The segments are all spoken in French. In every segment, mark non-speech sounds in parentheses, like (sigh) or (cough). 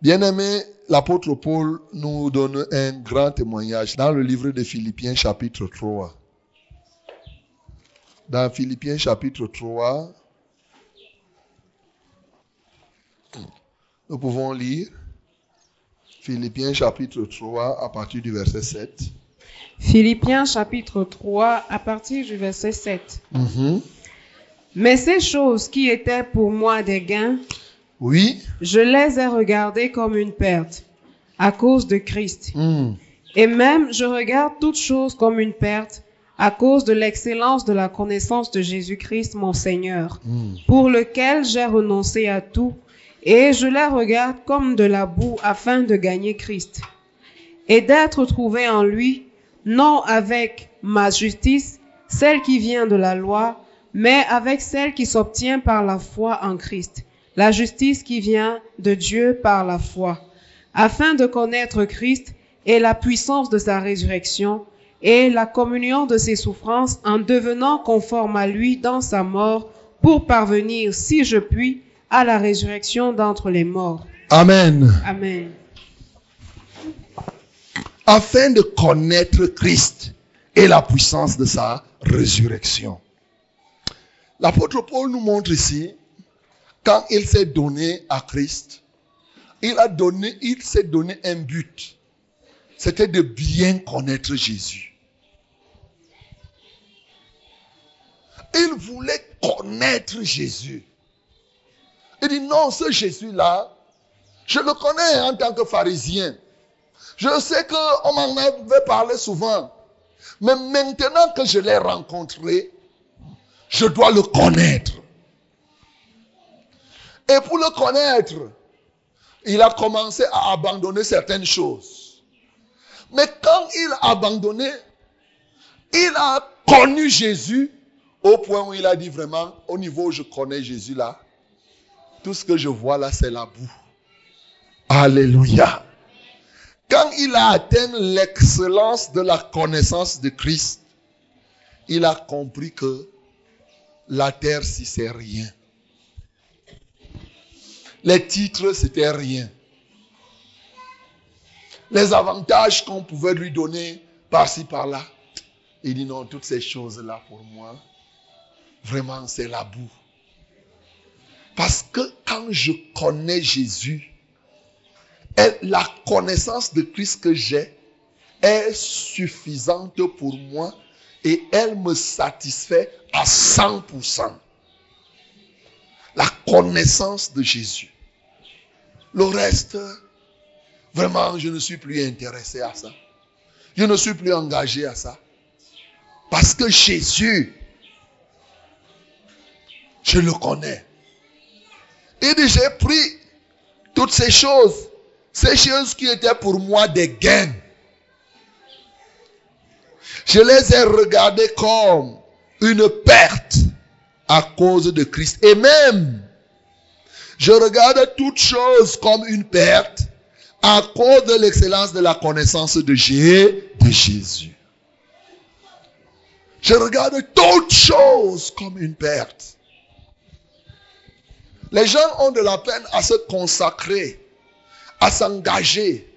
Bien-aimé, l'apôtre Paul nous donne un grand témoignage dans le livre de Philippiens chapitre 3. Dans Philippiens chapitre 3, nous pouvons lire Philippiens chapitre 3 à partir du verset 7. Philippiens chapitre 3 à partir du verset 7. Mhm. Mais ces choses qui étaient pour moi des gains, Oui. je les ai regardées comme une perte à cause de Christ. Hmm. Et même je regarde toutes choses comme une perte à cause de l'excellence de la connaissance de Jésus-Christ mon Seigneur, Hmm. pour lequel j'ai renoncé à tout, et je les regarde comme de la boue afin de gagner Christ, et d'être trouvé en lui, non avec ma justice, celle qui vient de la loi, mais avec celle qui s'obtient par la foi en Christ, la justice qui vient de Dieu par la foi, afin de connaître Christ et la puissance de sa résurrection, et la communion de ses souffrances en devenant conforme à lui dans sa mort, pour parvenir, si je puis, à la résurrection d'entre les morts. Amen. Amen. Afin de connaître Christ et la puissance de sa résurrection. L'apôtre Paul nous montre ici, quand il s'est donné à Christ, il a donné, il s'est donné un but. C'était de bien connaître Jésus. Il voulait connaître Jésus. Il dit non, ce Jésus-là, je le connais en tant que pharisien. Je sais qu'on m'en avait parlé souvent. Mais maintenant que je l'ai rencontré, je dois le connaître. Et pour le connaître, il a commencé à abandonner certaines choses. Mais quand il a abandonné, il a connu Jésus au point où il a dit vraiment, au niveau où je connais Jésus là, tout ce que je vois là, c'est la boue. Alléluia. Quand il a atteint l'excellence de la connaissance de Christ, il a compris que la terre, si c'est rien. Les titres, c'était rien. Les avantages qu'on pouvait lui donner par-ci, par-là. Il dit non, toutes ces choses-là pour moi, vraiment, c'est la boue. Parce que quand je connais Jésus, la connaissance de Christ que j'ai est suffisante pour moi et elle me satisfait à 100%. La connaissance de Jésus. Le reste, vraiment, je ne suis plus intéressé à ça. Je ne suis plus engagé à ça. Parce que Jésus, je le connais. Dit, j'ai pris toutes ces choses, ces choses qui étaient pour moi des gains. Je les ai regardées comme une perte à cause de Christ. Et même, je regarde toutes choses comme une perte à cause de l'excellence de la connaissance de Jésus. De Jésus. Je regarde toutes choses comme une perte. Les gens ont de la peine à se consacrer, à s'engager,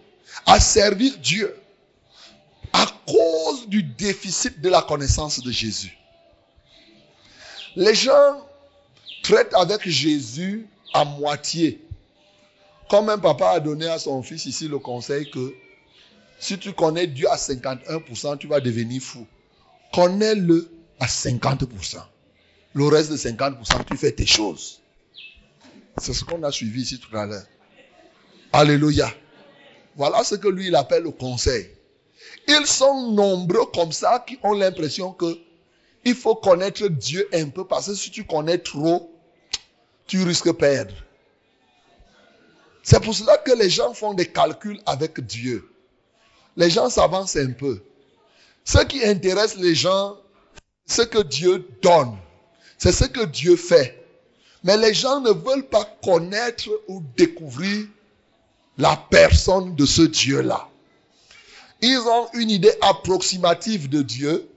à servir Dieu à cause du déficit de la connaissance de Jésus. Les gens traitent avec Jésus à moitié. Comme un papa a donné à son fils ici le conseil que si tu connais Dieu à 51%, tu vas devenir fou. Connais-le à 50%. Le reste de 50%, tu fais tes choses. C'est ce qu'on a suivi ici tout à l'heure. Alléluia. Voilà ce que lui, il appelle le conseil. Ils sont nombreux comme ça qui ont l'impression que il faut connaître Dieu un peu parce que si tu connais trop, tu risques de perdre. C'est pour cela que les gens font des calculs avec Dieu. Les gens s'avancent un peu. Ce qui intéresse les gens, c'est ce que Dieu donne. C'est ce que Dieu fait. Mais les gens ne veulent pas connaître ou découvrir la personne de ce Dieu-là. Ils ont une idée approximative de Dieu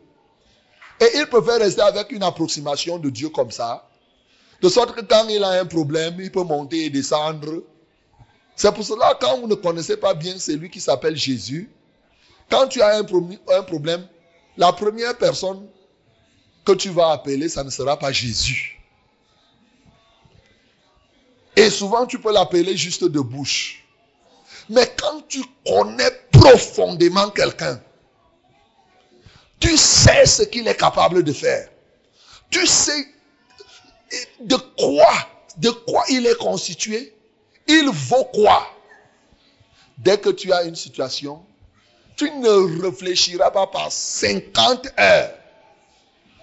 et ils préfèrent rester avec une approximation de Dieu comme ça. De sorte que quand il a un problème, il peut monter et descendre C'est pour cela, quand vous ne connaissez pas bien celui qui s'appelle Jésus, quand tu as un, un problème, la première personne que tu vas appeler, ça ne sera pas Jésus. Et souvent, tu peux l'appeler juste de bouche. Mais quand tu connais profondément quelqu'un, tu sais ce qu'il est capable de faire. Tu sais de quoi, de quoi il est constitué. Il vaut quoi? Dès que tu as une situation, tu ne réfléchiras pas par 50 heures.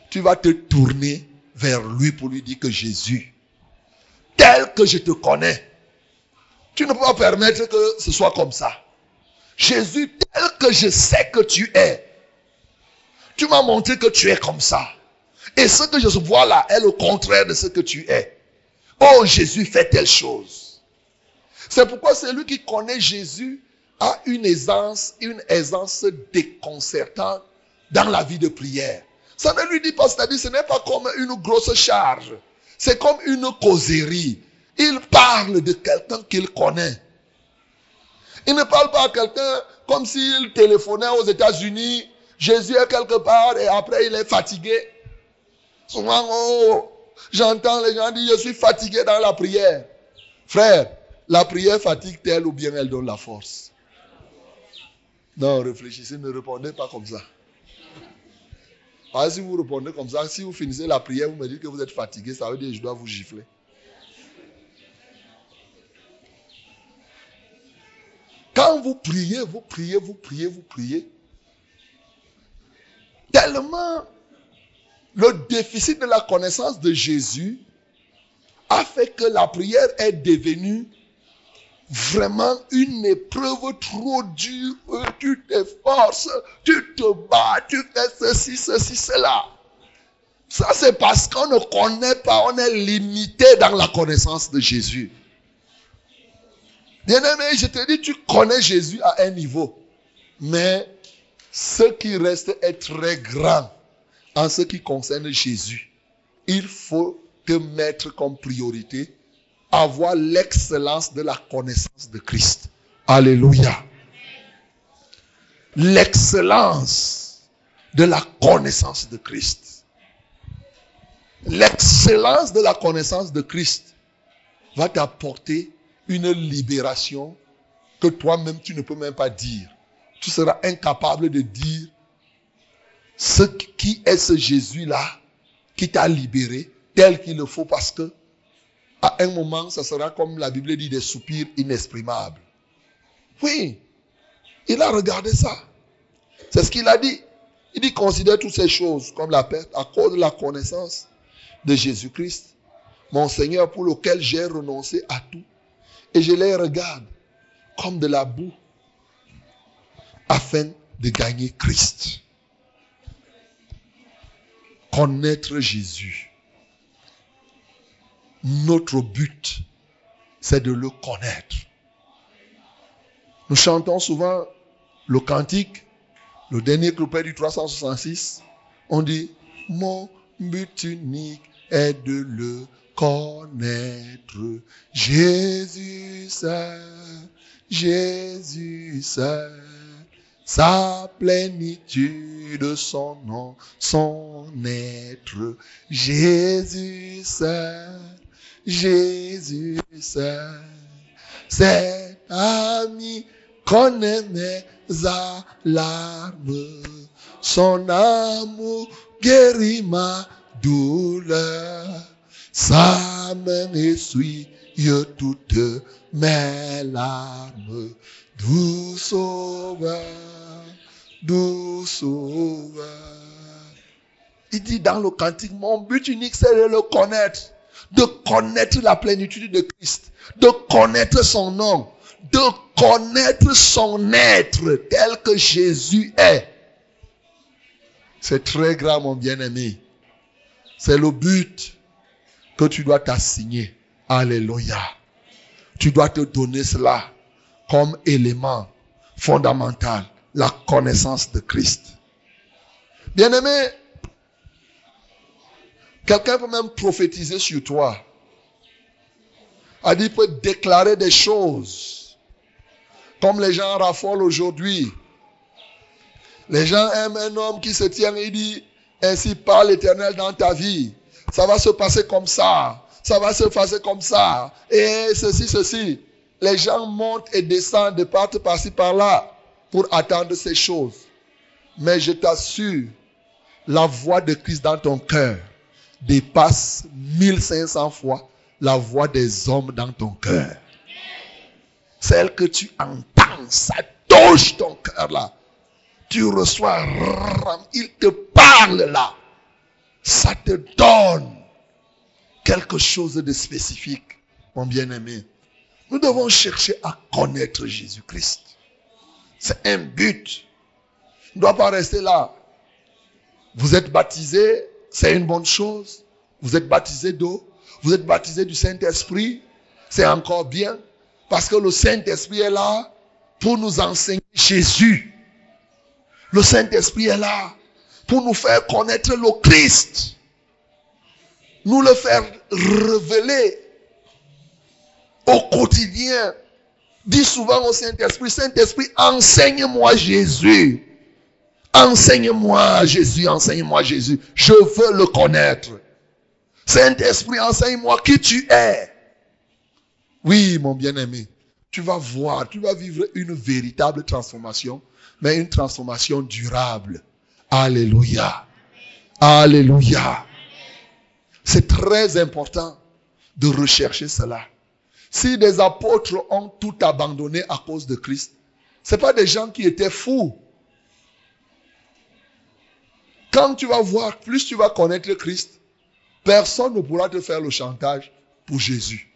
Tu vas te tourner vers lui pour lui dire que Jésus, tel que je te connais, tu ne peux pas permettre que ce soit comme ça. Jésus, tel que je sais que tu es, tu m'as montré que tu es comme ça. Et ce que je vois là est le contraire de ce que tu es. Oh, Jésus fait telle chose. C'est pourquoi celui qui connaît Jésus a une aisance, une aisance déconcertante dans la vie de prière. Ça ne lui dit pas, c'est-à-dire ce n'est pas comme une grosse charge. C'est comme une causerie. Il parle de quelqu'un qu'il connaît. Il ne parle pas à quelqu'un comme s'il téléphonait aux États-Unis. Jésus est quelque part et après il est fatigué. Souvent, oh, j'entends les gens dire, je suis fatigué dans la prière. Frère, la prière fatigue-t-elle ou bien elle donne la force Non, réfléchissez, ne répondez pas comme ça. Ah, si vous répondez comme ça, si vous finissez la prière, vous me dites que vous êtes fatigué, ça veut dire que je dois vous gifler. Quand vous priez, vous priez, vous priez, vous priez, tellement le déficit de la connaissance de Jésus a fait que la prière est devenue vraiment une épreuve trop dure. Tu t'efforces, tu te bats, tu fais ceci, ceci, cela. Ça, c'est parce qu'on ne connaît pas, on est limité dans la connaissance de Jésus. Bien-aimé, je te dis, tu connais Jésus à un niveau. Mais ce qui reste est très grand en ce qui concerne Jésus. Il faut te mettre comme priorité avoir l'excellence de la connaissance de Christ. Alléluia. L'excellence de la connaissance de Christ. L'excellence de la connaissance de Christ va t'apporter une libération que toi-même tu ne peux même pas dire. Tu seras incapable de dire ce qui est ce Jésus-là qui t'a libéré tel qu'il le faut parce que à un moment, ça sera comme la Bible dit des soupirs inexprimables. Oui, il a regardé ça. C'est ce qu'il a dit. Il dit considère toutes ces choses comme la perte à cause de la connaissance de Jésus-Christ, mon Seigneur pour lequel j'ai renoncé à tout. Et je les regarde comme de la boue afin de gagner Christ. Connaître Jésus notre but, c'est de le connaître. Nous chantons souvent le cantique, le dernier couplet du 366. On dit, mon but unique est de le connaître. Jésus seul, Jésus seul, sa plénitude, son nom, son être. Jésus seul, Jésus c'est ami connaît mes alarmes. Son amour guérit ma douleur. Sa main essuie toutes mes larmes. Doux sauveur, doux sauveur. Il dit dans le cantique, mon but unique c'est de le connaître de connaître la plénitude de Christ, de connaître son nom, de connaître son être tel que Jésus est. C'est très grand, mon bien-aimé. C'est le but que tu dois t'assigner. Alléluia. Tu dois te donner cela comme élément fondamental, la connaissance de Christ. Bien-aimé, Quelqu'un peut même prophétiser sur toi. A dit, peut déclarer des choses Comme les gens raffolent aujourd'hui. Les gens aiment un homme qui se tient et dit, ainsi parle l'éternel dans ta vie. Ça va se passer comme ça. Ça va se passer comme ça. Et ceci, ceci. Les gens montent et descendent de partout par-ci par-là pour attendre ces choses. Mais je t'assure, la voix de Christ dans ton cœur dépasse 1500 fois la voix des hommes dans ton cœur. Celle que tu entends, ça touche ton cœur là. Tu reçois, il te parle là. Ça te donne quelque chose de spécifique, mon bien-aimé. Nous devons chercher à connaître Jésus-Christ. C'est un but. On ne doit pas rester là. Vous êtes baptisé, c'est une bonne chose. Vous êtes baptisé d'eau, vous êtes baptisé du Saint-Esprit, c'est encore bien. Parce que le Saint-Esprit est là pour nous enseigner Jésus. Le Saint-Esprit est là pour nous faire connaître le Christ. Nous le faire révéler au quotidien. Dis souvent au Saint-Esprit, Saint-Esprit, enseigne-moi Jésus. Enseigne-moi Jésus, enseigne-moi Jésus. Je veux le connaître. Saint-Esprit, enseigne-moi qui tu es. Oui, mon bien-aimé, tu vas voir, tu vas vivre une véritable transformation, mais une transformation durable. Alléluia. Alléluia. C'est très important de rechercher cela. Si des apôtres ont tout abandonné à cause de Christ, ce pas des gens qui étaient fous. Quand tu vas voir, plus tu vas connaître Christ, personne ne pourra te faire le chantage pour Jésus.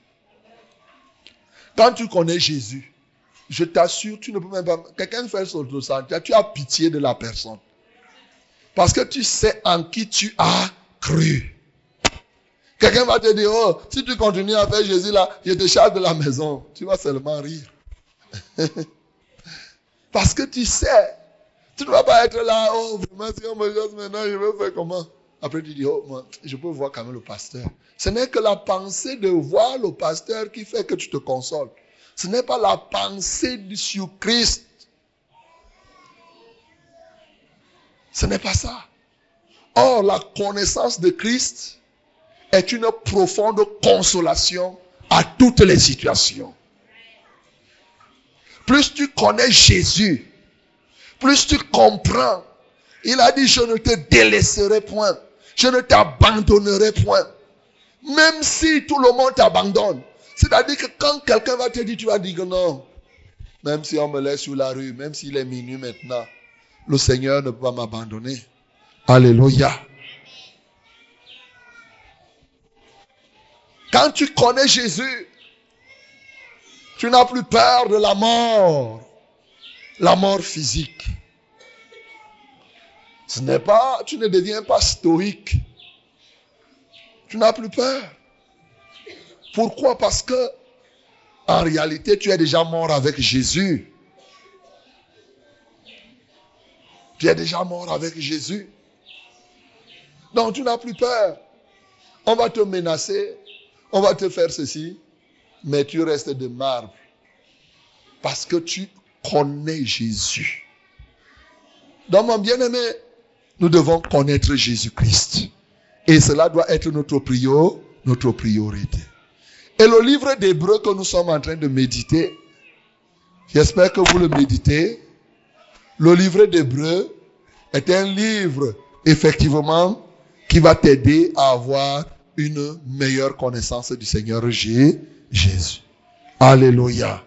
Quand tu connais Jésus, je t'assure, tu ne peux même pas. Quelqu'un fait son chantage, tu as pitié de la personne. Parce que tu sais en qui tu as cru. Quelqu'un va te dire, oh, si tu continues à faire Jésus là, je te charge de la maison. Tu vas seulement rire. (laughs) Parce que tu sais, tu ne vas pas être là, oh, vraiment, si on me maintenant, je vais faire comment? Après, tu dis, oh, je peux voir quand même le pasteur. Ce n'est que la pensée de voir le pasteur qui fait que tu te consoles. Ce n'est pas la pensée sur Christ. Ce n'est pas ça. Or, la connaissance de Christ est une profonde consolation à toutes les situations. Plus tu connais Jésus, plus tu comprends. Il a dit, je ne te délaisserai point. Je ne t'abandonnerai point. Même si tout le monde t'abandonne. C'est-à-dire que quand quelqu'un va te dire, tu vas dire non. Même si on me laisse sur la rue, même s'il est minuit maintenant, le Seigneur ne peut pas m'abandonner. Alléluia. Quand tu connais Jésus, tu n'as plus peur de la mort, la mort physique. Ce n'est pas, tu ne deviens pas stoïque. Tu n'as plus peur. Pourquoi? Parce que, en réalité, tu es déjà mort avec Jésus. Tu es déjà mort avec Jésus. Donc tu n'as plus peur. On va te menacer, on va te faire ceci, mais tu restes de marbre. Parce que tu connais Jésus. Donc mon bien-aimé, nous devons connaître Jésus-Christ. Et cela doit être notre priorité, notre priorité. Et le livre d'Hébreu que nous sommes en train de méditer, j'espère que vous le méditez. Le livre d'Hébreu est un livre, effectivement, qui va t'aider à avoir une meilleure connaissance du Seigneur Jésus. Alléluia.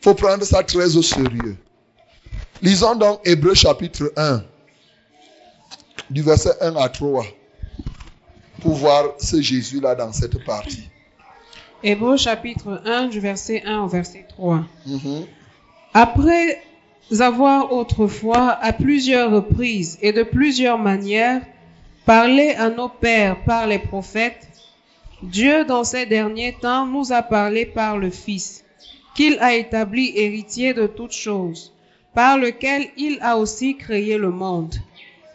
Il faut prendre ça très au sérieux. Lisons donc Hébreu chapitre 1, du verset 1 à 3, pour voir ce Jésus-là dans cette partie. Hébreu chapitre 1, du verset 1 au verset 3. Mhm. Après avoir autrefois, à plusieurs reprises et de plusieurs manières, parlé à nos pères par les prophètes, Dieu dans ces derniers temps nous a parlé par le Fils, qu'il a établi héritier de toutes choses, par lequel il a aussi créé le monde,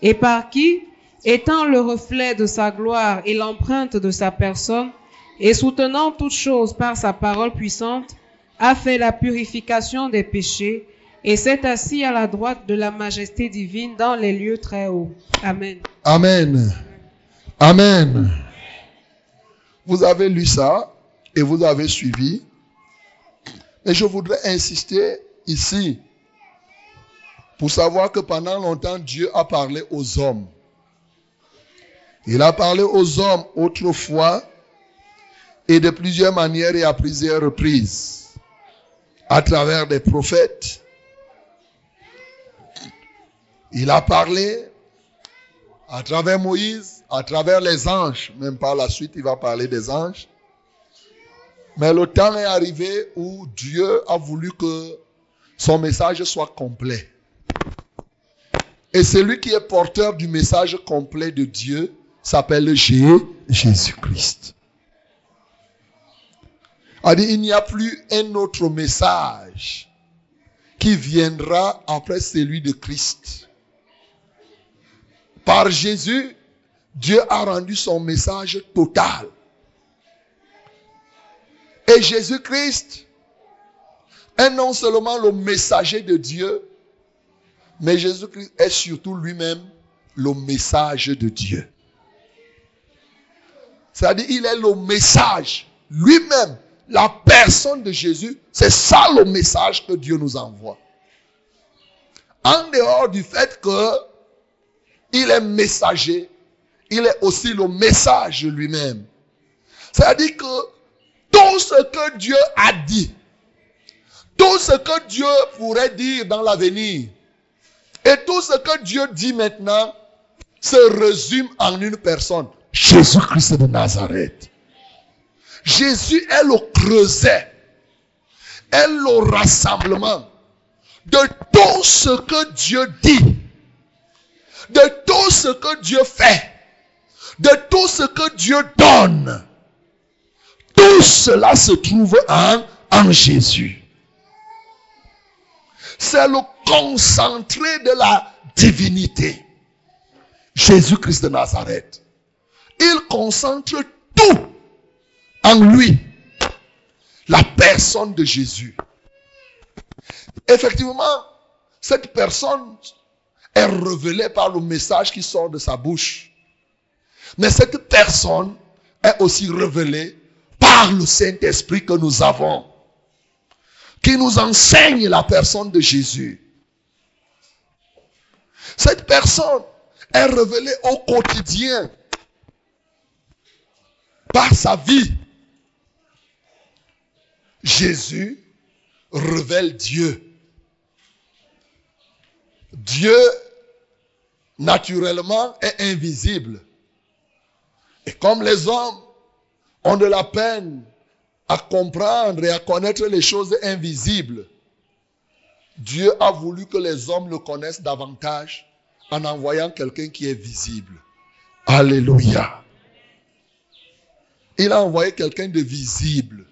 et par qui, étant le reflet de sa gloire et l'empreinte de sa personne, et soutenant toutes choses par sa parole puissante, a fait la purification des péchés et s'est assis à la droite de la majesté divine dans les lieux très hauts. Amen. Amen. Amen. Vous avez lu ça et vous avez suivi. Mais je voudrais insister ici pour savoir que pendant longtemps, Dieu a parlé aux hommes. Il a parlé aux hommes autrefois et de plusieurs manières et à plusieurs reprises. À travers des prophètes. Il a parlé à travers Moïse, à travers les anges. Même par la suite, il va parler des anges. Mais le temps est arrivé où Dieu a voulu que son message soit complet. Et celui qui est porteur du message complet de Dieu s'appelle Jésus-Christ. Il n'y a plus un autre message qui viendra après celui de Christ. Par Jésus, Dieu a rendu son message total. Et Jésus-Christ est non seulement le messager de Dieu, mais Jésus-Christ est surtout lui-même le message de Dieu. C'est-à-dire, il est le message lui-même. La personne de Jésus, c'est ça le message que Dieu nous envoie. En dehors du fait que il est messager, il est aussi le message lui-même. C'est-à-dire que tout ce que Dieu a dit, tout ce que Dieu pourrait dire dans l'avenir, et tout ce que Dieu dit maintenant se résume en une personne. Jésus-Christ de Nazareth. Jésus est le creuset, est le rassemblement de tout ce que Dieu dit, de tout ce que Dieu fait, de tout ce que Dieu donne. Tout cela se trouve en, en Jésus. C'est le concentré de la divinité. Jésus-Christ de Nazareth. Il concentre tout en lui. La personne de Jésus. Effectivement, cette personne est révélée par le message qui sort de sa bouche. Mais cette personne est aussi révélée par le Saint-Esprit que nous avons qui nous enseigne la personne de Jésus. Cette personne est révélée au quotidien par sa vie. Jésus révèle Dieu. Dieu, naturellement, est invisible. Et comme les hommes ont de la peine à comprendre et à connaître les choses invisibles. Dieu a voulu que les hommes le connaissent davantage en envoyant quelqu'un qui est visible. Alléluia. Il a envoyé quelqu'un de visible.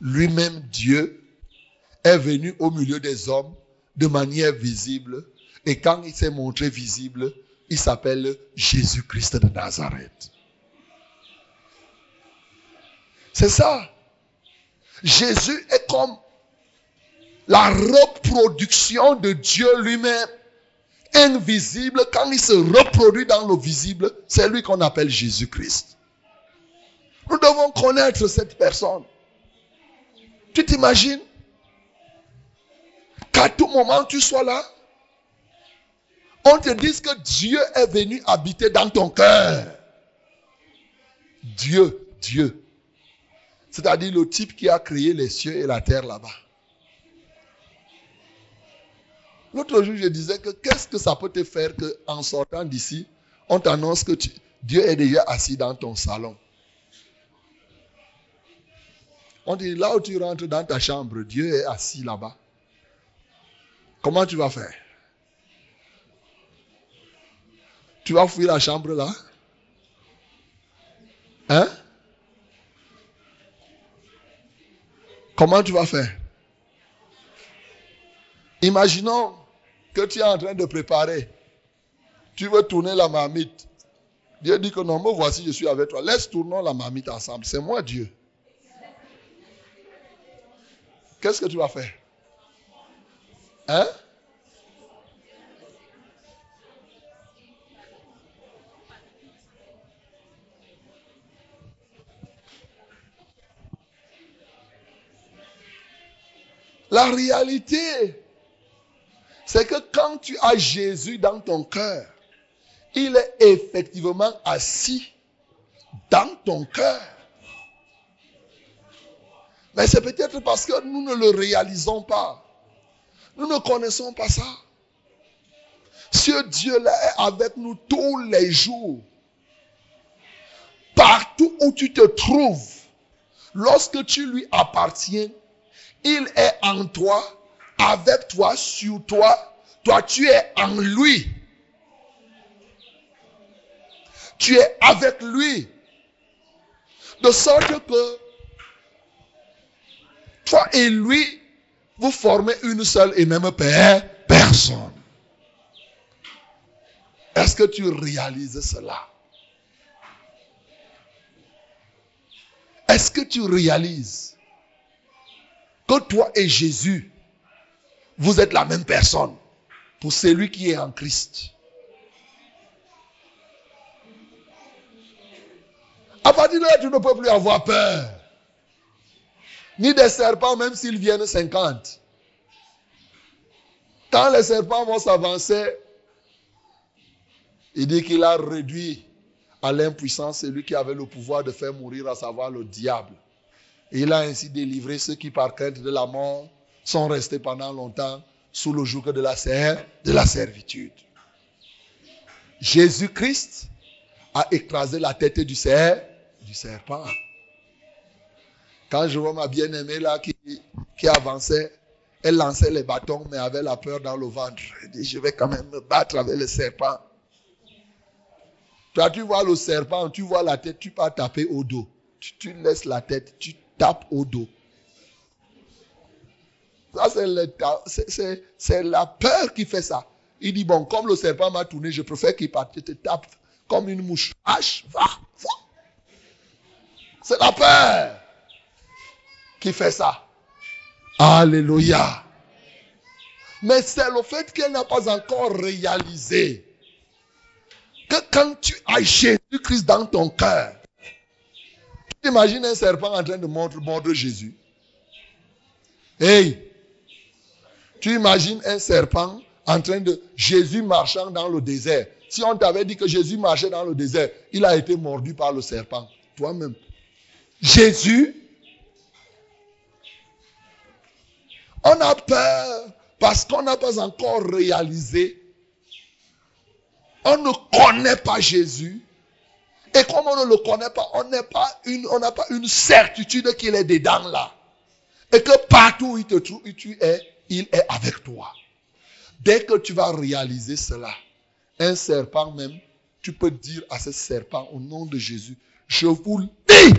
Lui-même, Dieu, est venu au milieu des hommes de manière visible. Et quand il s'est montré visible, il s'appelle Jésus-Christ de Nazareth. C'est ça. Jésus est comme la reproduction de Dieu lui-même. Invisible, quand il se reproduit dans le visible, c'est lui qu'on appelle Jésus-Christ. Nous devons connaître cette personne. Tu t'imagines? Qu'à tout moment tu sois là, on te dise que Dieu est venu habiter dans ton cœur. Dieu, Dieu. C'est-à-dire le type qui a créé les cieux et la terre là-bas. L'autre jour, je disais que qu'est-ce que ça peut te faire qu'en sortant d'ici, on t'annonce que Dieu est déjà assis dans ton salon. On dit là où tu rentres dans ta chambre, Dieu est assis là-bas. Comment tu vas faire? Tu vas fouiller la chambre là Hein? Comment tu vas faire? Imaginons que tu es en train de préparer. Tu veux tourner la marmite. Dieu dit que non, moi voici, je suis avec toi. Laisse tourner la marmite ensemble. C'est moi Dieu. qu'est-ce que tu vas faire? Hein? La réalité, c'est que quand tu as Jésus dans ton cœur, il est effectivement assis dans ton cœur. Mais c'est peut-être parce que nous ne le réalisons pas. Nous ne connaissons pas ça. Ce Dieu-là est avec nous tous les jours. Partout où tu te trouves, lorsque tu lui appartiens, il est en toi, avec toi, sur toi. Toi, tu es en lui. Tu es avec lui. De sorte que toi et lui, vous formez une seule et même personne. Est-ce que tu réalises cela? Est-ce que tu réalises que toi et Jésus, vous êtes la même personne pour celui qui est en Christ. À partir de là, tu ne peux plus avoir peur. Ni des serpents, même s'ils viennent 50. Quand les serpents vont s'avancer, il dit qu'il a réduit à l'impuissance celui qui avait le pouvoir de faire mourir, à savoir le diable. Il a ainsi délivré ceux qui, par crainte de la mort, sont restés pendant longtemps sous le joug de la, de la servitude. Jésus-Christ a écrasé la tête du, serpent. Quand je vois ma bien-aimée là qui, avançait, elle lançait les bâtons, mais avait la peur dans le ventre. Elle dit, je vais quand même me battre avec le serpent. Toi, tu vois le serpent, tu vois la tête, tu peux taper au dos. Tu, laisses la tête, tape au dos. Ça, c'est la peur qui fait ça. Il dit, bon, comme le serpent m'a tourné, je préfère qu'il te tape comme une mouche. H, va, va. C'est la peur qui fait ça. Alléluia. Mais c'est le fait qu'elle n'a pas encore réalisé que quand tu as Jésus-Christ dans ton cœur, Imagine un serpent en train de mordre, Jésus. Hey, tu imagines un serpent en train de Jésus marchant dans le désert. Si on t'avait dit que Jésus marchait dans le désert, il a été mordu par le serpent. Toi-même. Jésus, on a peur parce qu'on n'a pas encore réalisé. On ne connaît pas Jésus. Et comme on ne le connaît pas, on n'a pas une, pas une certitude qu'il est dedans là. Et que partout où il te trouve, tu es, il est avec toi. Dès que tu vas réaliser cela, un serpent même, tu peux dire à ce serpent au nom de Jésus, je vous dis,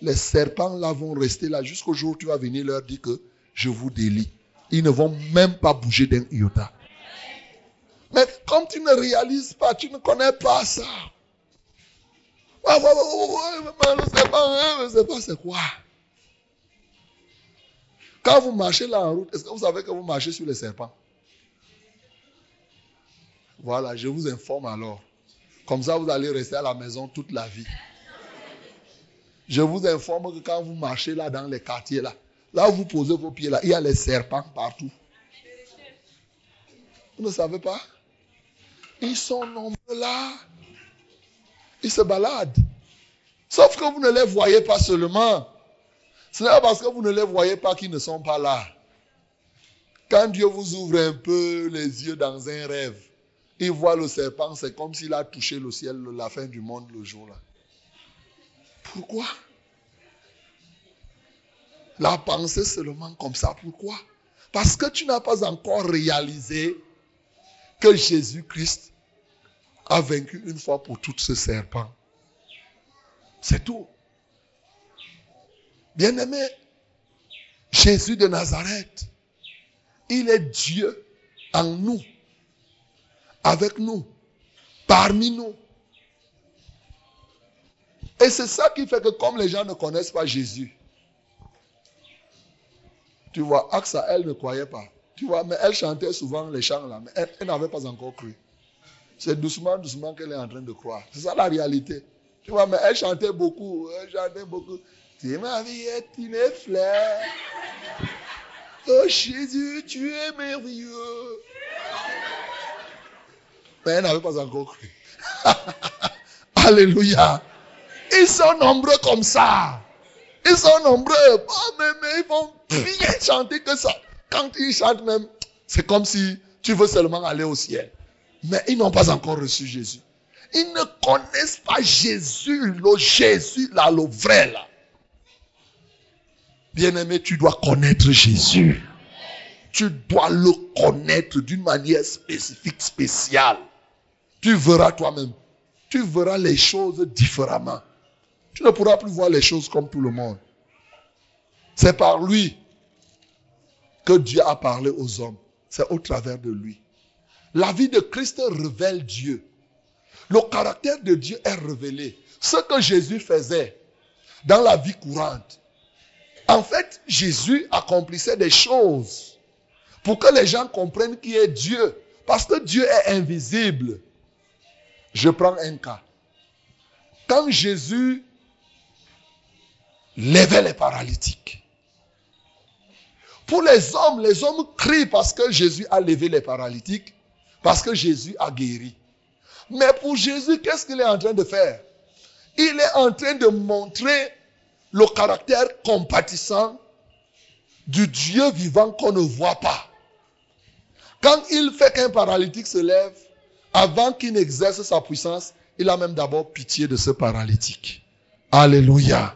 les serpents là vont rester là jusqu'au jour où tu vas venir leur dire que je vous délie. Ils ne vont même pas bouger d'un iota. Mais comme tu ne réalises pas, tu ne connais pas ça. Ah, le serpent, le serpent, c'est quoi? Quand vous marchez là en route, est-ce que vous savez que vous marchez sur les serpents? Voilà, je vous informe alors. Comme ça, vous allez rester à la maison toute la vie. Je vous informe que quand vous marchez là dans les quartiers là, là où vous posez vos pieds là, il y a les serpents partout. Vous ne savez pas? Ils sont nombreux là. Ils se baladent. Sauf que vous ne les voyez pas seulement. Ce n'est pas parce que vous ne les voyez pas qu'ils ne sont pas là. Quand Dieu vous ouvre un peu les yeux dans un rêve, il voit le serpent, c'est comme s'il a touché le ciel, la fin du monde le jour-là. Pourquoi? La pensée seulement comme ça. Pourquoi? Parce que tu n'as pas encore réalisé que Jésus-Christ a vaincu une fois pour toutes ce serpent. C'est tout. Bien-aimé, Jésus de Nazareth, il est Dieu en nous, avec nous, parmi nous. Et c'est ça qui fait que comme les gens ne connaissent pas Jésus, Tu vois, Axa, elle ne croyait pas. Tu vois, mais elle chantait souvent les chants là, mais elle, elle n'avait pas encore cru. C'est doucement, doucement qu'elle est en train de croire. C'est ça la réalité. Tu vois, mais elle chantait beaucoup, elle chantait beaucoup. Tu ma vie est une fleur. Oh Jésus, tu es merveilleux. Mais elle n'avait pas encore cru. (laughs) Alléluia. Ils sont nombreux comme ça. Ils sont nombreux. Oh, mais, mais ils vont bien chanter que ça. Quand ils chantent même, c'est comme si tu veux seulement aller au ciel. Mais ils n'ont pas encore reçu Jésus. Ils ne connaissent pas Jésus, le Jésus là, le vrai là. Bien-aimé, tu dois connaître Jésus. Tu dois le connaître d'une manière spécifique, spéciale. Tu verras toi-même. Tu verras les choses différemment. Tu ne pourras plus voir les choses comme tout le monde. C'est par lui que Dieu a parlé aux hommes. C'est au travers de lui. La vie de Christ révèle Dieu. Le caractère de Dieu est révélé. Ce que Jésus faisait dans la vie courante. En fait, Jésus accomplissait des choses pour que les gens comprennent qui est Dieu. Parce que Dieu est invisible. Je prends un cas. Quand Jésus levait les paralytiques, pour les hommes, les hommes crient parce que Jésus a levé les paralytiques, parce que Jésus a guéri. Mais pour Jésus, qu'est-ce qu'il est en train de faire? Il est en train de montrer le caractère compatissant du Dieu vivant qu'on ne voit pas. Quand il fait qu'un paralytique se lève, avant qu'il n'exerce sa puissance, il a même d'abord pitié de ce paralytique. Alléluia.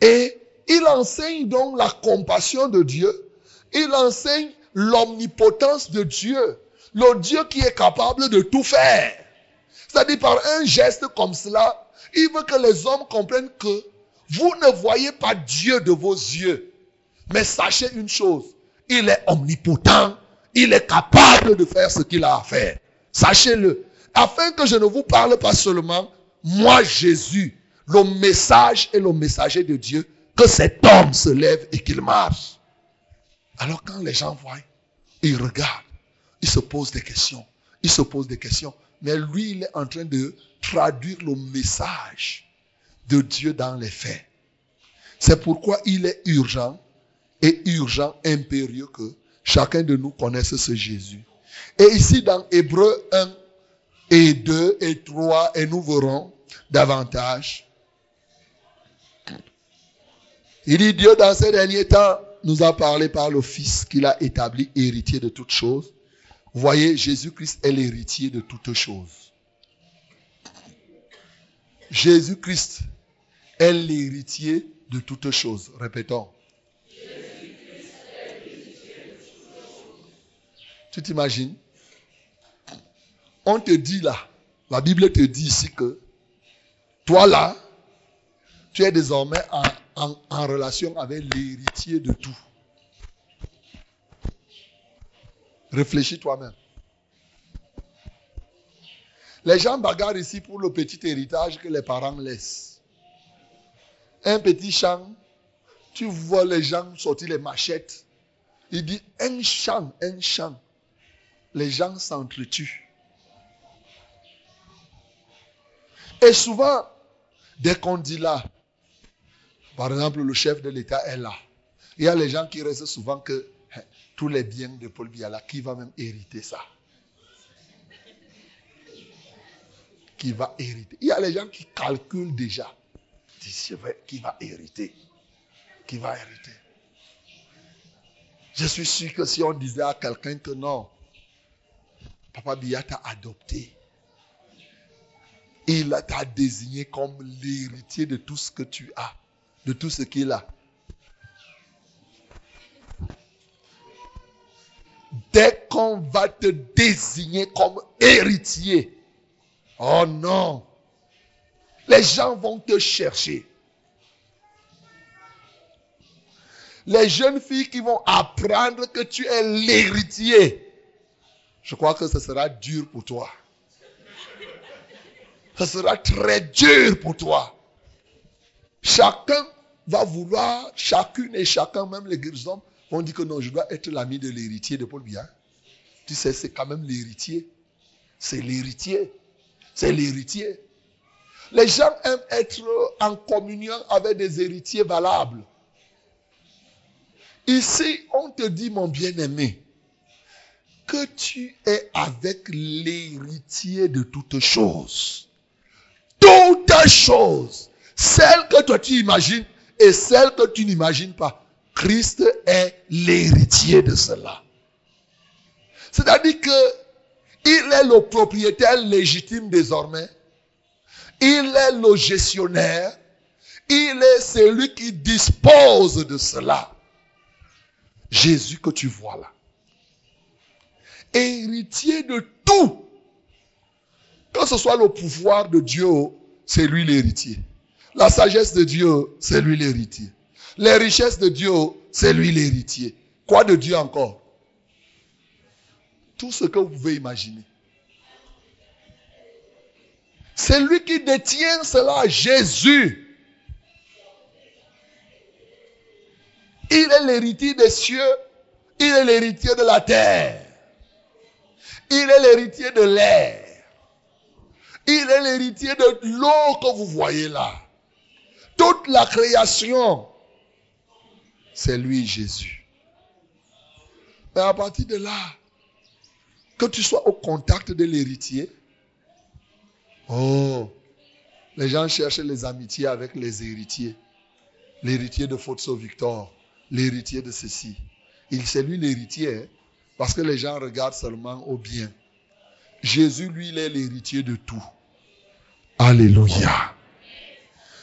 Et il enseigne donc la compassion de Dieu. Il enseigne l'omnipotence de Dieu. Le Dieu qui est capable de tout faire. C'est-à-dire par un geste comme cela, il veut que les hommes comprennent que vous ne voyez pas Dieu de vos yeux. Mais sachez une chose, il est omnipotent, il est capable de faire ce qu'il a à faire. Sachez-le. Afin que je ne vous parle pas seulement, moi Jésus, le message et le messager de Dieu, que cet homme se lève et qu'il marche. Alors quand les gens voient, ils regardent, ils se posent des questions, ils se posent des questions. Mais lui, il est en train de traduire le message de Dieu dans les faits. C'est pourquoi il est urgent et urgent, impérieux que chacun de nous connaisse ce Jésus. Et ici dans Hébreu 1 et 2 et 3, et nous verrons davantage. Il dit Dieu dans ces derniers temps nous a parlé par le Fils qu'il a établi héritier de toutes choses. Voyez, Jésus-Christ est l'héritier de toutes choses. Jésus-Christ est l'héritier de toutes choses. Répétons. Tu t'imagines? On te dit là, la Bible te dit ici que toi là, tu es désormais en, en relation avec l'héritier de tout. Réfléchis toi-même. Les gens bagarrent ici pour le petit héritage que les parents laissent. Un petit champ, tu vois les gens sortir les machettes. Il dit un champ, un champ. Les gens s'entretuent. Et souvent, dès qu'on dit là, par exemple, le chef de l'État est là. Il y a les gens qui restent souvent que tous les biens de Paul Biala, qui va même hériter ça? Qui va hériter? Il y a les gens qui calculent déjà. Qui va hériter? Qui va hériter? Je suis sûr que si on disait à quelqu'un que non, Papa Biya t'a adopté, il t'a désigné comme l'héritier de tout ce que tu as, de tout ce qu'il a. Dès qu'on va te désigner comme héritier, oh non, les gens vont te chercher. Les jeunes filles qui vont apprendre que tu es l'héritier, je crois que ce sera dur pour toi ce sera très dur pour toi. Chacun va vouloir, chacune et chacun, même les hommes, On dit que non, je dois être l'ami de l'héritier de Paul Biya. Tu sais, c'est quand même l'héritier. C'est l'héritier. C'est l'héritier. Les gens aiment être en communion avec des héritiers valables. Ici, on te dit, mon bien-aimé, que tu es avec l'héritier de toutes choses. Toutes choses. Celles que toi tu imagines et celles que tu n'imagines pas. Christ est l'héritier de cela. C'est-à-dire que il est le propriétaire légitime désormais. Il est le gestionnaire. Il est celui qui dispose de cela. Jésus que tu vois là. Héritier de tout. Que ce soit le pouvoir de Dieu, c'est lui l'héritier. La sagesse de Dieu, c'est lui l'héritier. Les richesses de Dieu, c'est lui l'héritier. Quoi de Dieu encore? Tout ce que vous pouvez imaginer. C'est lui qui détient cela, Jésus. Il est l'héritier des cieux, il est l'héritier de la terre. Il est l'héritier de l'air. Il est l'héritier de l'eau que vous voyez là. Toute la création, c'est lui Jésus. Mais à partir de là, que tu sois au contact de l'héritier, oh, les gens cherchent les amitiés avec les héritiers. L'héritier de Fotso Victor, l'héritier de ceci. Il c'est lui l'héritier, hein, parce que les gens regardent seulement au bien. Jésus, lui, il est l'héritier de tout. Alléluia.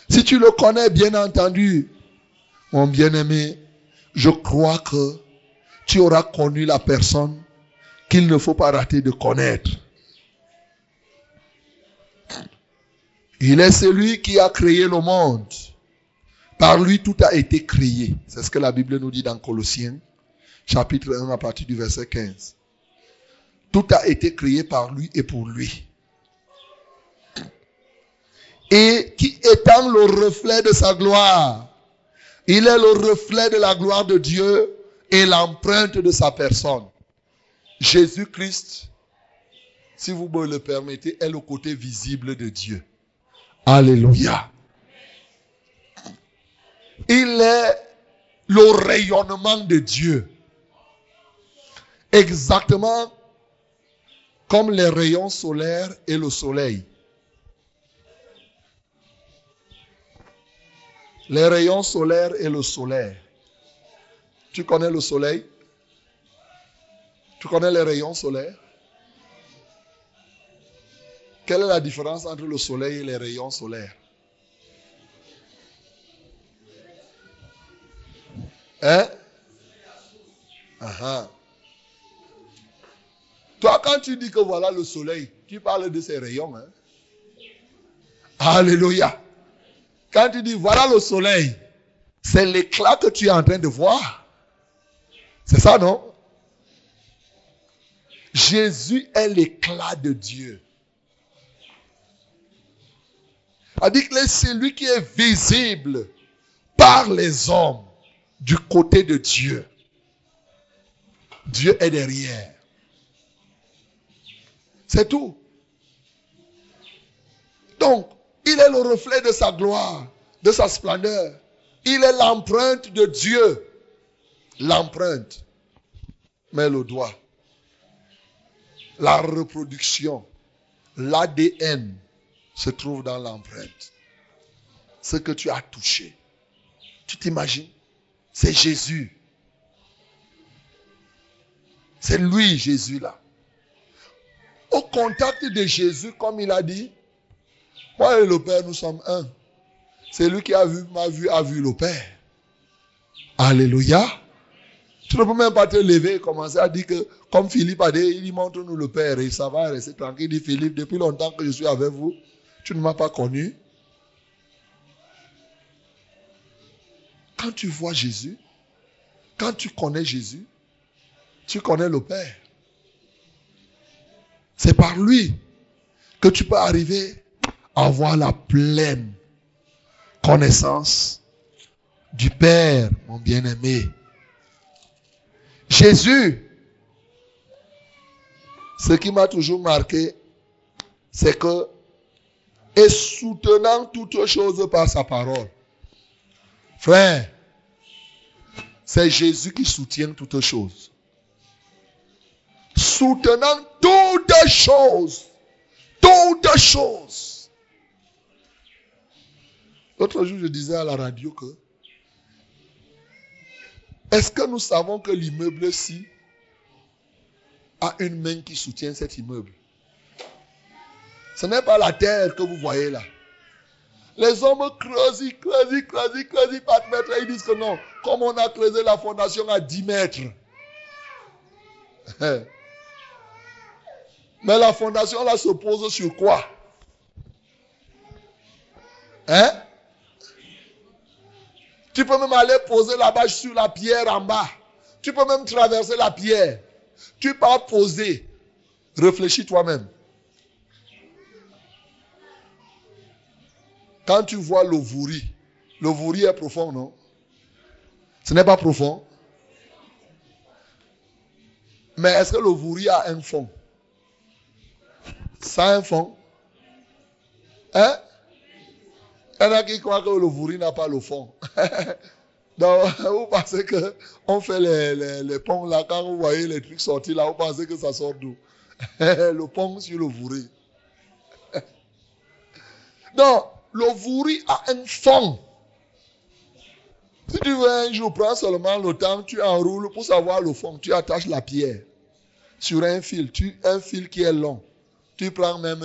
Si tu le connais, bien entendu, mon bien-aimé, je crois que tu auras connu la personne qu'il ne faut pas rater de connaître. Il est celui qui a créé le monde. Par lui, tout a été créé. C'est ce que la Bible nous dit dans Colossiens, chapitre 1, à partir du verset 15. Tout a été créé par lui et pour lui. Et qui étant le reflet de sa gloire, il est le reflet de la gloire de Dieu et l'empreinte de sa personne. Jésus-Christ, si vous me le permettez, est le côté visible de Dieu. Alléluia. Il est le rayonnement de Dieu. Exactement comme les rayons solaires et le soleil. Les rayons solaires et le soleil. Tu connais le soleil? Tu connais les rayons solaires? Quelle est la différence entre le soleil et les rayons solaires? Hein? Uh Toi, quand tu dis que voilà le soleil, tu parles de ses rayons. Hein? Alléluia. Quand tu dis voilà le soleil, c'est l'éclat que tu es en train de voir. C'est ça, non? Jésus est l'éclat de Dieu. C'est-à-dire que c'est lui qui est visible par les hommes du côté de Dieu. Dieu est derrière. C'est tout. Donc, il est le reflet de sa gloire, de sa splendeur. Il est l'empreinte de Dieu. L'empreinte. Mais le doigt. La reproduction. L'ADN se trouve dans l'empreinte. Ce que tu as touché. Tu t'imagines? C'est Jésus. C'est lui, Jésus, là. Au contact de Jésus, comme il a dit, moi et le Père, nous sommes un. C'est lui qui a vu, m'a vu, a vu le Père. Alléluia. Tu ne peux même pas te lever et commencer à dire que, comme Philippe a dit, il montre-nous le Père et ça va rester tranquille. Il dit, Philippe, depuis longtemps que je suis avec vous, tu ne m'as pas connu. Quand tu vois Jésus, quand tu connais Jésus, tu connais le Père. C'est par lui que tu peux arriver avoir la pleine connaissance du Père, mon bien-aimé. Jésus, ce qui m'a toujours marqué, c'est que, et soutenant toutes choses par sa parole, frère, c'est Jésus qui soutient toutes choses. Soutenant toutes choses. Toutes choses. L'autre jour, je disais à la radio que est-ce que nous savons que l'immeuble-ci a une main qui soutient cet immeuble? Ce n'est pas la terre que vous voyez là. Les hommes creusent, ils creusent, ils creusent, ils creusent, ils mettre, ils disent que non, comme on a creusé la fondation à 10 mètres. (laughs) Mais la fondation là se pose sur quoi? Hein? Tu peux même aller poser la bâche sur la pierre en bas. Tu peux même traverser la pierre. Tu peux poser. Réfléchis toi-même. Quand tu vois le vouri, le vouri est profond, non? Ce n'est pas profond. Mais est-ce que le vouri a un fond? Ça a un fond Hein? Il y en a qui croient que le vouri n'a pas le fond. (laughs) Donc, vous pensez que on fait les, les, ponts là, quand vous voyez les trucs sortir là, vous pensez que ça sort d'où? (laughs) Le pont sur le vouri. (laughs) Donc, le vouri a un fond. Si tu veux un jour, prends seulement le temps, tu enroules pour savoir le fond. Tu attaches la pierre sur un fil, tu, un fil qui est long. Tu prends même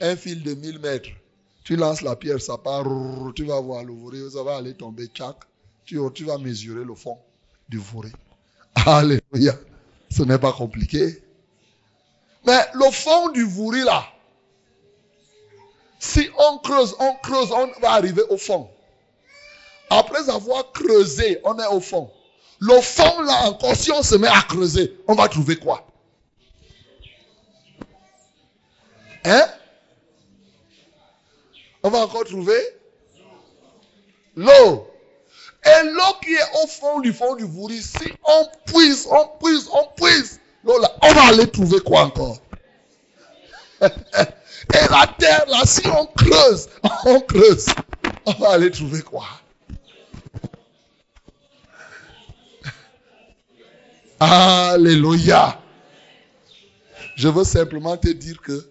un fil de 1000 mètres. Tu lances la pierre, ça part, tu vas voir le vouri, ça va aller tomber, tchac. Tu, tu vas mesurer le fond du vouri. Alléluia. Ce n'est pas compliqué. Mais le fond du vouri là, si on creuse, on creuse, on va arriver au fond. Après avoir creusé, on est au fond. Le fond, là encore, si on se met à creuser, on va trouver quoi? Hein? On va encore trouver l'eau. Et l'eau qui est au fond du fond du vouri, si on puise, on puise, on puise, l'eau là, on va aller trouver quoi encore? (laughs) Et la terre, là, si on creuse, (laughs) on creuse, on va aller trouver quoi? (laughs) Alléluia. Je veux simplement te dire que,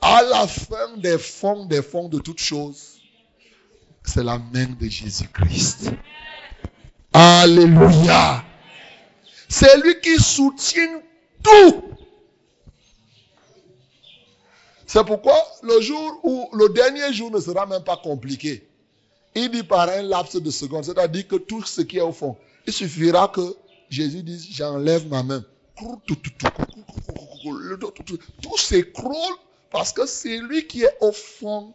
à la fin des fonds, des fonds de toutes choses, c'est la main de Jésus-Christ. Alléluia. C'est lui qui soutient tout. C'est pourquoi le jour où le dernier jour ne sera même pas compliqué. Il dit par un laps de seconde, c'est-à-dire que tout ce qui est au fond, il suffira que Jésus dise, j'enlève ma main. Tout s'écroule parce que c'est lui qui est au fond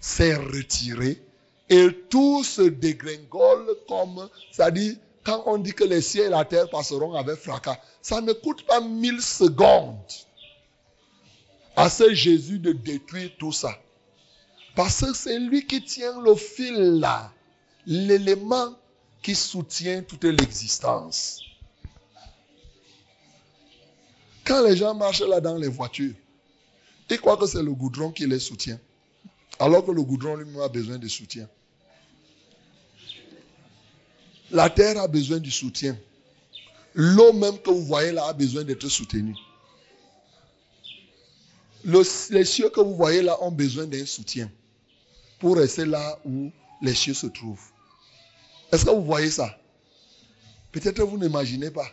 s'est retiré et tout se dégringole comme, c'est-à-dire, quand on dit que les cieux et la terre passeront avec fracas, ça ne coûte pas mille secondes à ce Jésus de détruire tout ça. Parce que c'est lui qui tient le fil là, l'élément qui soutient toute l'existence. Quand les gens marchent là dans les voitures, ils croient que c'est le goudron qui les soutient. Alors que le goudron lui-même a besoin de soutien. La terre a besoin du soutien. L'eau même que vous voyez là a besoin d'être soutenue les cieux que vous voyez là ont besoin d'un soutien pour rester là où les cieux se trouvent. Est-ce que vous voyez ça? Peut-être vous n'imaginez pas.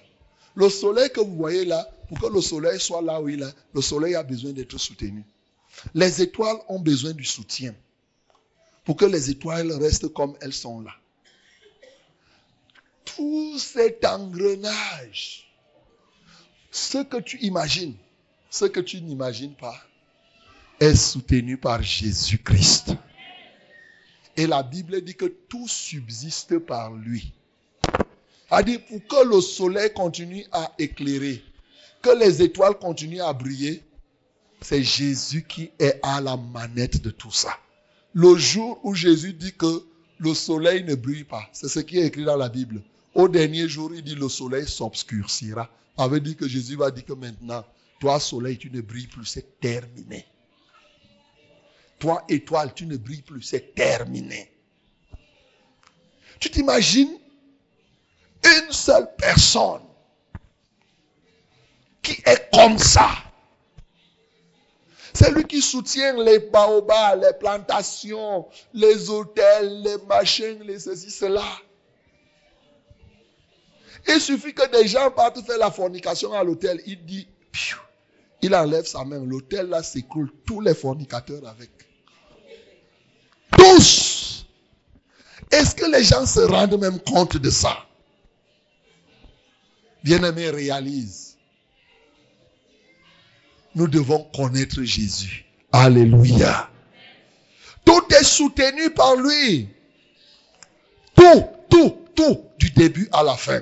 Le soleil que vous voyez là, pour que le soleil soit là où il est, le soleil a besoin d'être soutenu. Les étoiles ont besoin du soutien pour que les étoiles restent comme elles sont là. Tout cet engrenage, ce que tu imagines, ce que tu n'imagines pas est soutenu par Jésus-Christ. Et la Bible dit que tout subsiste par lui. A dit pour que le soleil continue à éclairer, que les étoiles continuent à briller, c'est Jésus qui est à la manette de tout ça. Le jour où Jésus dit que le soleil ne brille pas, c'est ce qui est écrit dans la Bible. Au dernier jour, il dit le soleil s'obscurcira. Ça veut dire que Jésus va dire que maintenant, toi, soleil, tu ne brilles plus, c'est terminé. Toi, étoile, tu ne brilles plus, c'est terminé. Tu t'imagines une seule personne qui est comme ça. C'est lui qui soutient les baobabs, les plantations, les hôtels, les machines, les ceci, cela. Il suffit que des gens partent faire la fornication à l'hôtel. Il dit, il enlève sa main. L'hôtel là s'écroule. Tous les fornicateurs avec. Tous. Est-ce que les gens se rendent même compte de ça? Bien-aimé, réalise. Nous devons connaître Jésus. Alléluia. Tout est soutenu par lui. Tout, tout, tout, du début à la fin.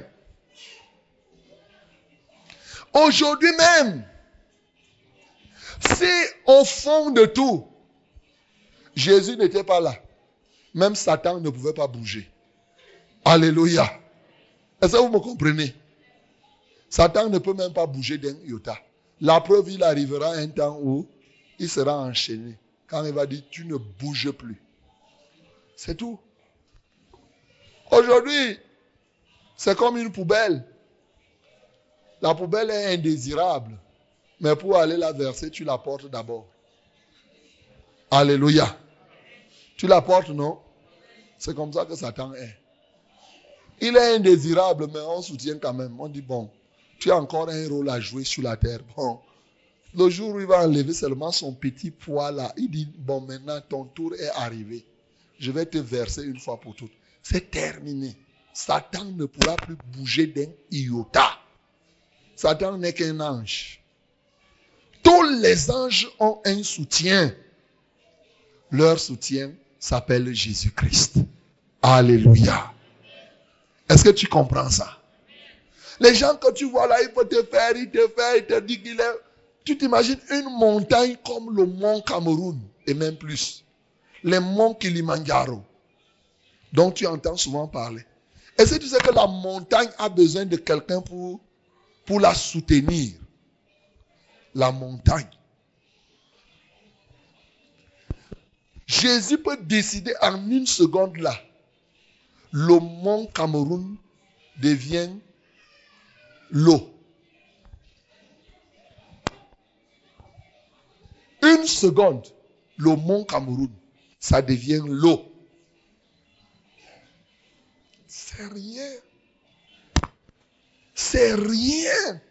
Aujourd'hui même, si au fond de tout, Jésus n'était pas là, même Satan ne pouvait pas bouger. Alléluia. Est-ce que vous me comprenez? Satan ne peut même pas bouger d'un iota. La preuve, il arrivera un temps où il sera enchaîné. Quand il va dire, tu ne bouges plus. C'est tout. Aujourd'hui, c'est comme une poubelle. La poubelle est indésirable. Mais pour aller la verser, tu la portes d'abord. Alléluia. Tu la portes, non? C'est comme ça que Satan est. Il est indésirable, mais on soutient quand même. On dit, bon, tu as encore un rôle à jouer sur la terre. Bon, le jour où il va enlever seulement son petit poids là, il dit, bon, maintenant ton tour est arrivé. Je vais te verser une fois pour toutes. C'est terminé. Satan ne pourra plus bouger d'un iota. Satan n'est qu'un ange. Tous les anges ont un soutien. Leur soutien s'appelle Jésus-Christ. Alléluia. Est-ce que tu comprends ça? Les gens que tu vois là, ils peuvent te faire, ils te font, ils te disent qu'il est... Tu t'imagines une montagne comme le mont Cameroun, et même plus. Les monts Kilimanjaro, dont tu entends souvent parler. Est-ce que tu sais que la montagne a besoin de quelqu'un pour pour la soutenir? La montagne. Jésus peut décider en une seconde là. Le mont Cameroun devient l'eau. Une seconde, le mont Cameroun, ça devient l'eau. C'est rien. C'est rien.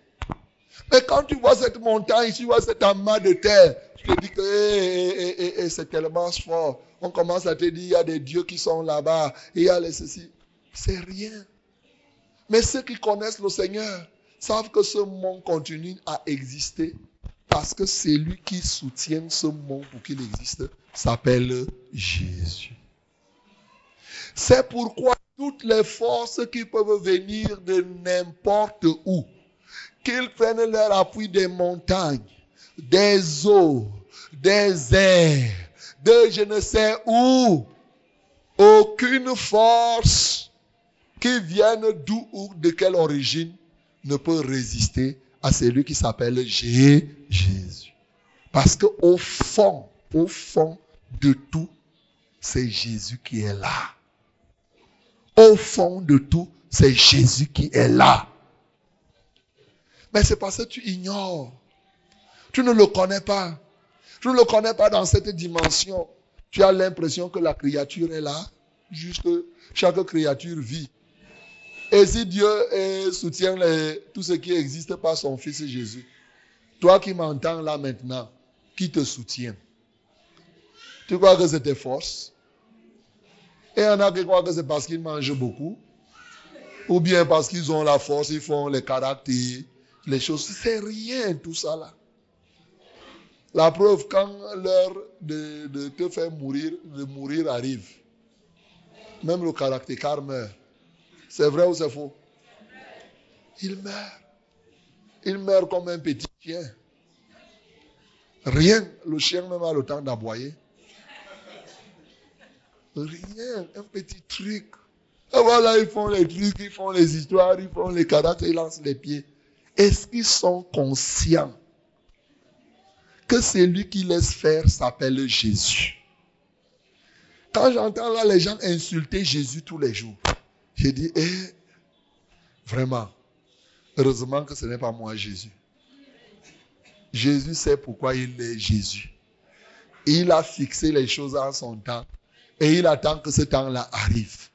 Mais quand tu vois cette montagne, tu vois cet amas de terre, tu te dis que eh, eh, eh, c'est tellement fort. On commence à te dire, il y a des dieux qui sont là-bas, il y a les ceci. C'est rien. Mais ceux qui connaissent le Seigneur savent que ce monde continue à exister parce que c'est lui qui soutient ce monde pour qu'il existe s'appelle Jésus. C'est pourquoi toutes les forces qui peuvent venir de n'importe où, qu'ils prennent leur appui des montagnes, des eaux, des airs, de je ne sais où, aucune force qui vienne d'où ou de quelle origine ne peut résister à celui qui s'appelle Jésus. Parce que au fond, au fond de tout, c'est Jésus qui est là. Au fond de tout, c'est Jésus qui est là. Mais c'est parce que tu ignores. Tu ne le connais pas. Tu ne le connais pas dans cette dimension. Tu as l'impression que la créature est là. Juste chaque créature vit. Et si Dieu soutient tout ce qui existe par son Fils Jésus, toi qui m'entends là maintenant, qui te soutient Tu crois que c'est tes forces? Et il y en a qui croient que c'est parce qu'ils mangent beaucoup. Ou bien parce qu'ils ont la force, ils font les caractères, les choses. C'est rien tout ça là. La preuve, quand l'heure de, te faire mourir, de mourir arrive, même le caractère meurt. C'est vrai ou c'est faux? Il meurt. Il meurt comme un petit chien. Rien. Le chien même a le temps d'aboyer. Rien, un petit truc. Et voilà, ils font les trucs, ils font les histoires, ils font les caractères, ils lancent les pieds. Est-ce qu'ils sont conscients que celui qui laisse faire s'appelle Jésus? Quand j'entends là les gens insulter Jésus tous les jours, j'ai dit, eh, vraiment, heureusement que ce n'est pas moi Jésus. Jésus sait pourquoi il est Jésus. Il a fixé les choses en son temps et il attend que ce temps-là arrive.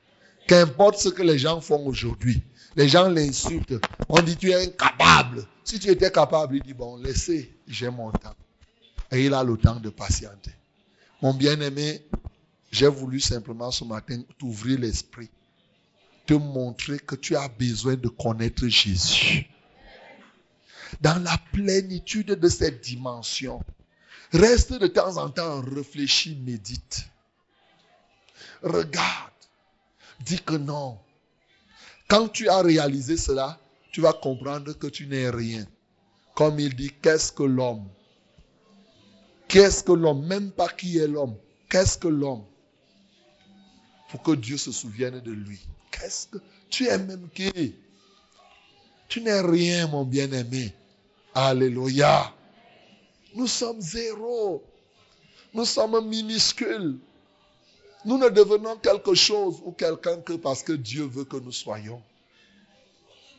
Qu'importe ce que les gens font aujourd'hui, les gens l'insultent. On dit tu es incapable. Si tu étais capable, il dit bon, laissez, j'ai mon temps. Et il a le temps de patienter. Mon bien-aimé, j'ai voulu simplement ce matin t'ouvrir l'esprit, te montrer que tu as besoin de connaître Jésus. Dans la plénitude de cette dimension, reste de temps en temps, réfléchis, médite. Regarde, dis que non. Quand tu as réalisé cela, tu vas comprendre que tu n'es rien. Comme il dit, qu'est-ce que l'homme? Qu'est-ce que l'homme? Même pas qui est l'homme. Qu'est-ce que l'homme? Pour que Dieu se souvienne de lui. Tu es même qui Tu n'es rien, mon bien-aimé. Alléluia. Nous sommes zéro. Nous sommes minuscules. Nous ne devenons quelque chose ou quelqu'un que parce que Dieu veut que nous soyons.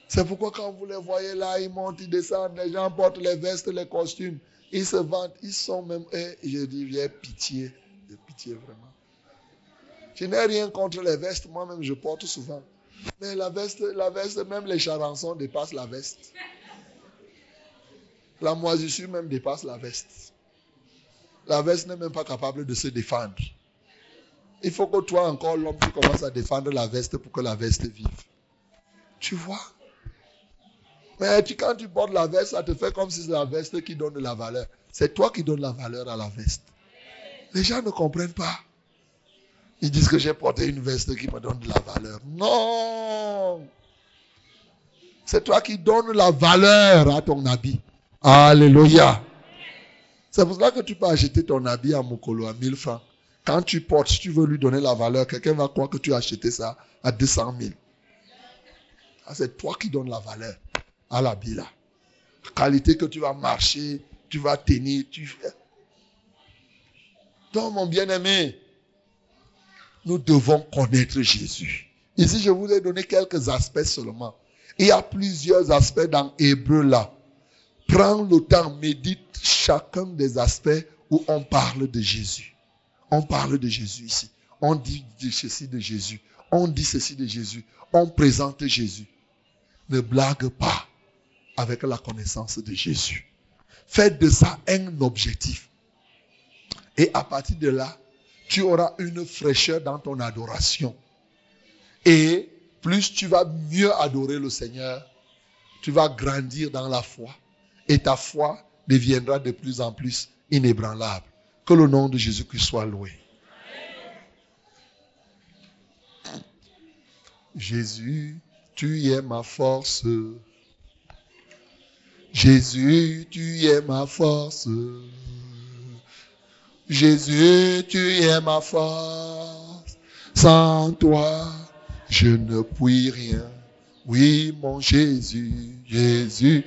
C'est pourquoi quand vous les voyez là, ils montent, ils descendent, les gens portent les vestes, les costumes, ils se vantent, ils sont même, et je dis, j'ai pitié, de pitié vraiment. Je n'ai rien contre les vestes, moi-même je porte souvent. Mais la veste, la veste, même les charançons dépassent la veste. La moisissure même dépasse la veste. La veste n'est même pas capable de se défendre. Il faut que toi encore, l'homme, tu commences à défendre la veste pour que la veste vive. Tu vois? Mais quand tu portes la veste, ça te fait comme si c'est la veste qui donne la valeur. C'est toi qui donnes la valeur à la veste. Les gens ne comprennent pas. Ils disent que j'ai porté une veste qui me donne de la valeur. Non C'est toi qui donnes la valeur à ton habit. Alléluia. C'est pour cela que tu peux acheter ton habit à Mokolo à 1000 francs. Quand tu portes, si tu veux lui donner la valeur, quelqu'un va croire que tu as acheté ça à 200 000. Ah, c'est toi qui donnes la valeur à l'habit là. La qualité que tu vas marcher, tu vas tenir, tu. Donc, mon bien-aimé, nous devons connaître Jésus. Ici, je vous ai donné quelques aspects seulement. Il y a plusieurs aspects dans Hébreu là. Prends le temps, médite chacun des aspects où on parle de Jésus. On parle de Jésus ici. On dit ceci de Jésus. On dit ceci de Jésus. On présente Jésus. Ne blague pas avec la connaissance de Jésus. Faites de ça un objectif. Et à partir de là, tu auras une fraîcheur dans ton adoration. Et plus tu vas mieux adorer le Seigneur, tu vas grandir dans la foi. Et ta foi deviendra de plus en plus inébranlable. Que le nom de Jésus-Christ soit loué. Jésus, tu es ma force. Jésus, tu es ma force. Jésus, tu es ma force. Sans toi, je ne puis rien. Oui, mon Jésus, Jésus.